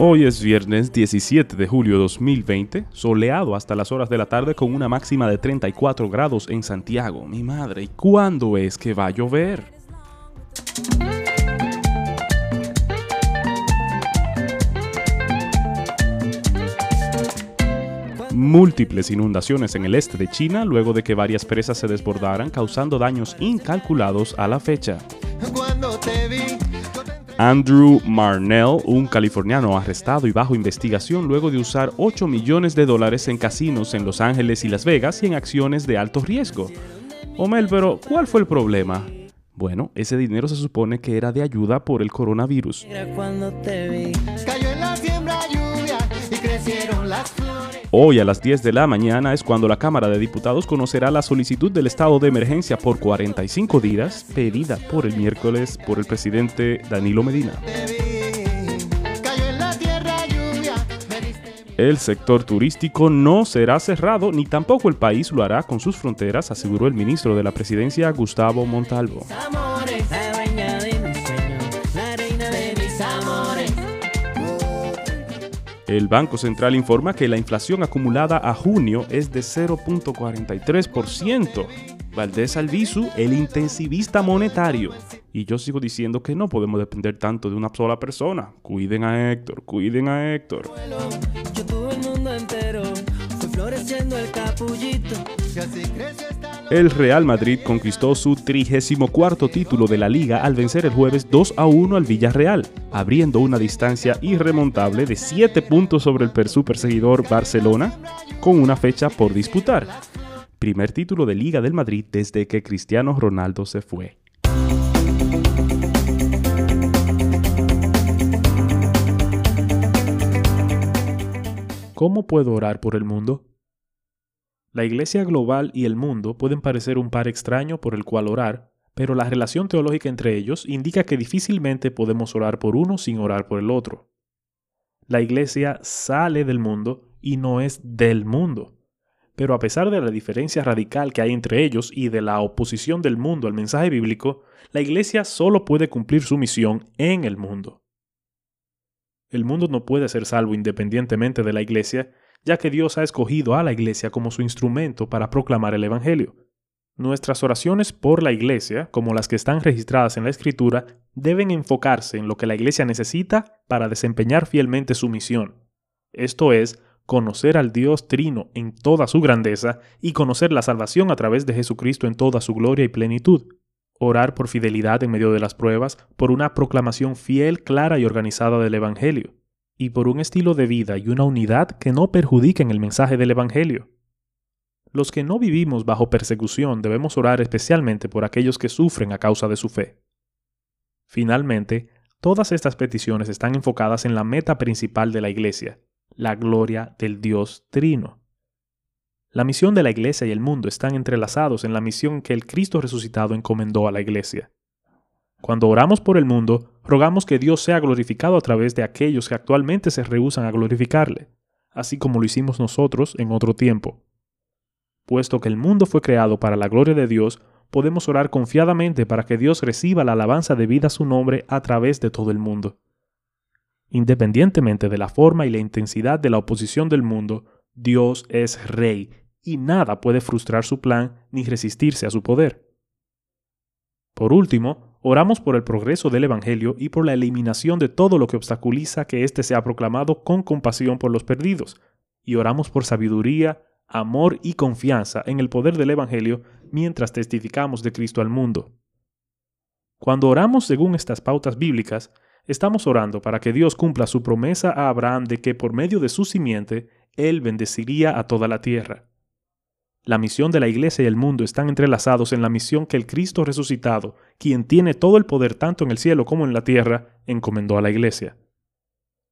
Hoy es viernes 17 de julio 2020, soleado hasta las horas de la tarde con una máxima de 34 grados en Santiago. Mi madre, ¿y cuándo es que va a llover? Múltiples inundaciones en el este de China luego de que varias presas se desbordaran causando daños incalculados a la fecha. Andrew Marnell, un californiano arrestado y bajo investigación luego de usar 8 millones de dólares en casinos en Los Ángeles y Las Vegas y en acciones de alto riesgo. Omel, pero ¿cuál fue el problema? Bueno, ese dinero se supone que era de ayuda por el coronavirus. Hoy a las 10 de la mañana es cuando la Cámara de Diputados conocerá la solicitud del estado de emergencia por 45 días pedida por el miércoles por el presidente Danilo Medina. El sector turístico no será cerrado ni tampoco el país lo hará con sus fronteras, aseguró el ministro de la Presidencia Gustavo Montalvo. El Banco Central informa que la inflación acumulada a junio es de 0.43%. Valdés Albizu, el intensivista monetario. Y yo sigo diciendo que no podemos depender tanto de una sola persona. Cuiden a Héctor, cuiden a Héctor. El Real Madrid conquistó su 34 título de la liga al vencer el jueves 2 a 1 al Villarreal, abriendo una distancia irremontable de 7 puntos sobre el su perseguidor Barcelona, con una fecha por disputar. Primer título de Liga del Madrid desde que Cristiano Ronaldo se fue. ¿Cómo puedo orar por el mundo? La Iglesia global y el mundo pueden parecer un par extraño por el cual orar, pero la relación teológica entre ellos indica que difícilmente podemos orar por uno sin orar por el otro. La Iglesia sale del mundo y no es del mundo. Pero a pesar de la diferencia radical que hay entre ellos y de la oposición del mundo al mensaje bíblico, la Iglesia solo puede cumplir su misión en el mundo. El mundo no puede ser salvo independientemente de la Iglesia ya que Dios ha escogido a la Iglesia como su instrumento para proclamar el Evangelio. Nuestras oraciones por la Iglesia, como las que están registradas en la Escritura, deben enfocarse en lo que la Iglesia necesita para desempeñar fielmente su misión. Esto es, conocer al Dios Trino en toda su grandeza y conocer la salvación a través de Jesucristo en toda su gloria y plenitud. Orar por fidelidad en medio de las pruebas, por una proclamación fiel, clara y organizada del Evangelio y por un estilo de vida y una unidad que no perjudiquen el mensaje del Evangelio. Los que no vivimos bajo persecución debemos orar especialmente por aquellos que sufren a causa de su fe. Finalmente, todas estas peticiones están enfocadas en la meta principal de la Iglesia, la gloria del Dios Trino. La misión de la Iglesia y el mundo están entrelazados en la misión que el Cristo resucitado encomendó a la Iglesia. Cuando oramos por el mundo, rogamos que Dios sea glorificado a través de aquellos que actualmente se rehúsan a glorificarle, así como lo hicimos nosotros en otro tiempo. Puesto que el mundo fue creado para la gloria de Dios, podemos orar confiadamente para que Dios reciba la alabanza debida a su nombre a través de todo el mundo. Independientemente de la forma y la intensidad de la oposición del mundo, Dios es rey y nada puede frustrar su plan ni resistirse a su poder. Por último, Oramos por el progreso del Evangelio y por la eliminación de todo lo que obstaculiza que éste sea proclamado con compasión por los perdidos. Y oramos por sabiduría, amor y confianza en el poder del Evangelio mientras testificamos de Cristo al mundo. Cuando oramos según estas pautas bíblicas, estamos orando para que Dios cumpla su promesa a Abraham de que por medio de su simiente, Él bendeciría a toda la tierra. La misión de la Iglesia y el mundo están entrelazados en la misión que el Cristo resucitado, quien tiene todo el poder tanto en el cielo como en la tierra, encomendó a la Iglesia.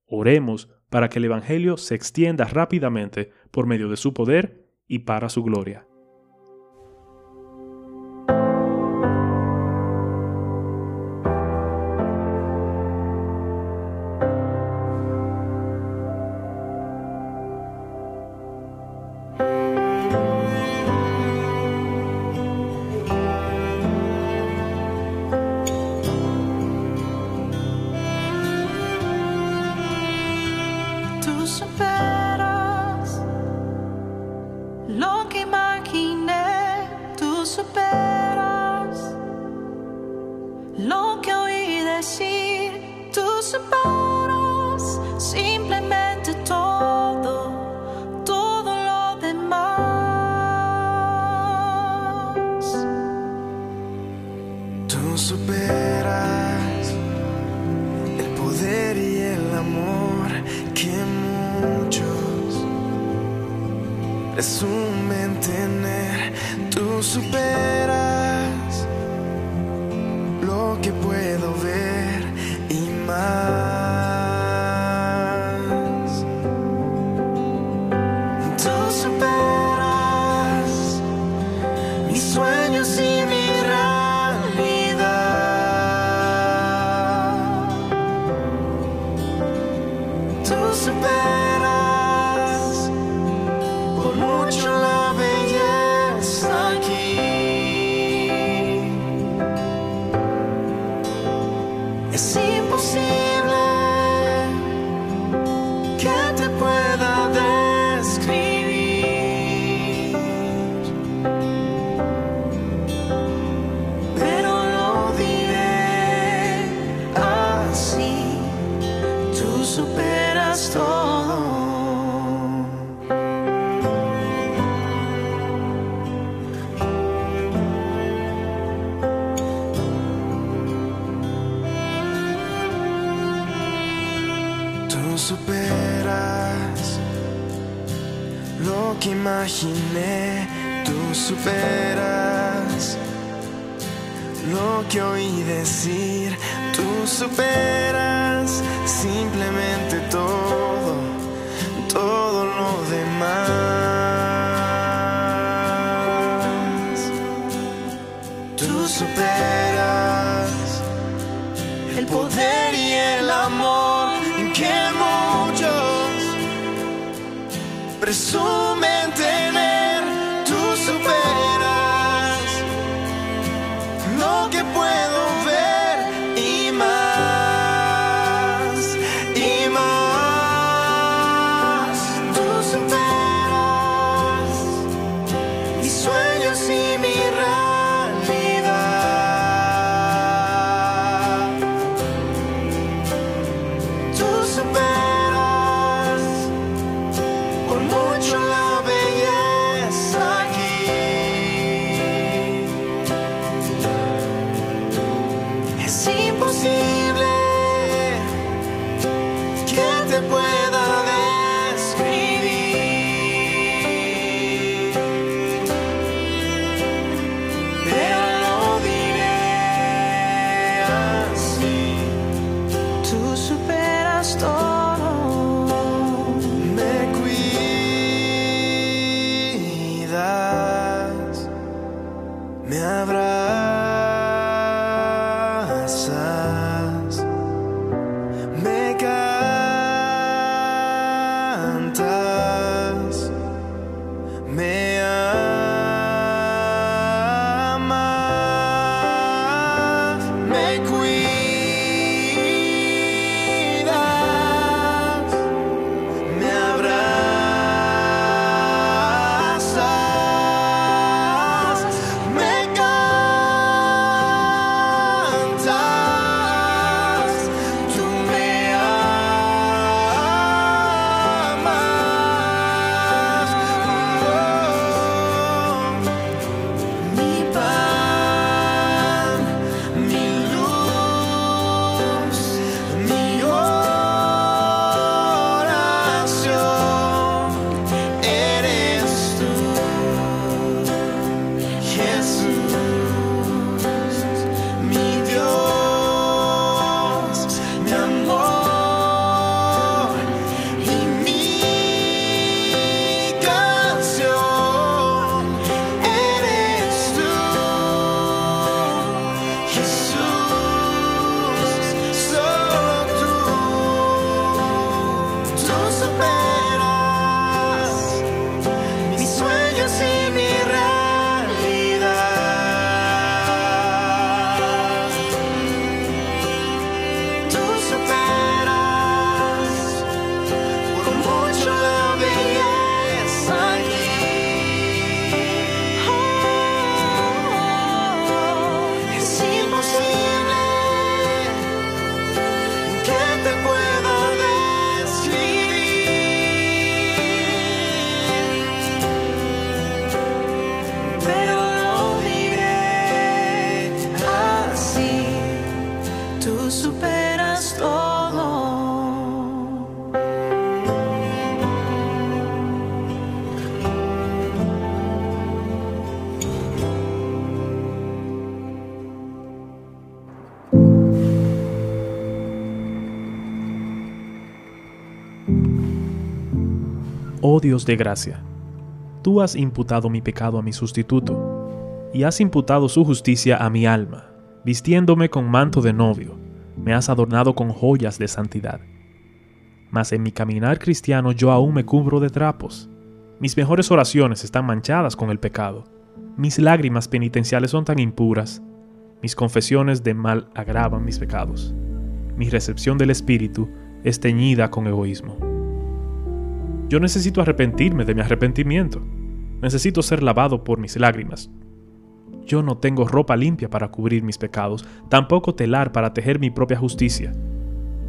Oremos para que el Evangelio se extienda rápidamente por medio de su poder y para su gloria. superas lo que oí decir, tú superas simplemente todo, todo lo demás. Tú superas el poder y el amor que muchos presumen tener Tú superas lo que puedo ver y más. Superas lo que imaginé, tú superas lo que oí decir, tú superas simplemente todo, todo lo demás. Presumen tener. Tú superas lo que puedo ver y más y más. Es Oh Dios de gracia, tú has imputado mi pecado a mi sustituto, y has imputado su justicia a mi alma, vistiéndome con manto de novio, me has adornado con joyas de santidad. Mas en mi caminar cristiano yo aún me cubro de trapos. Mis mejores oraciones están manchadas con el pecado. Mis lágrimas penitenciales son tan impuras. Mis confesiones de mal agravan mis pecados. Mi recepción del Espíritu es teñida con egoísmo. Yo necesito arrepentirme de mi arrepentimiento. Necesito ser lavado por mis lágrimas. Yo no tengo ropa limpia para cubrir mis pecados, tampoco telar para tejer mi propia justicia.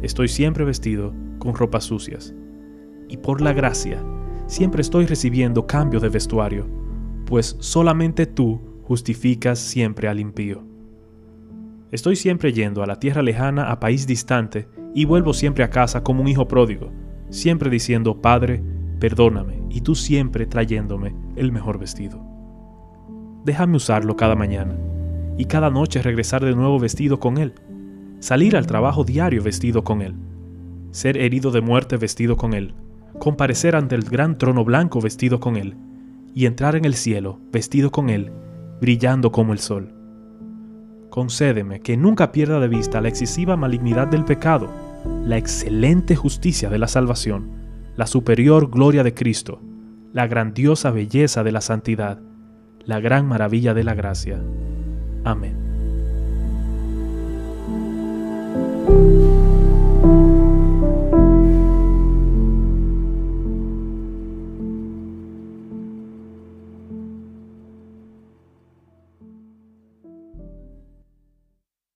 Estoy siempre vestido con ropas sucias. Y por la gracia, siempre estoy recibiendo cambio de vestuario, pues solamente tú justificas siempre al impío. Estoy siempre yendo a la tierra lejana, a país distante, y vuelvo siempre a casa como un hijo pródigo, siempre diciendo, Padre, perdóname, y tú siempre trayéndome el mejor vestido. Déjame usarlo cada mañana, y cada noche regresar de nuevo vestido con él, salir al trabajo diario vestido con él, ser herido de muerte vestido con él, comparecer ante el gran trono blanco vestido con él, y entrar en el cielo vestido con él, brillando como el sol. Concédeme que nunca pierda de vista la excesiva malignidad del pecado, la excelente justicia de la salvación, la superior gloria de Cristo, la grandiosa belleza de la santidad, la gran maravilla de la gracia. Amén.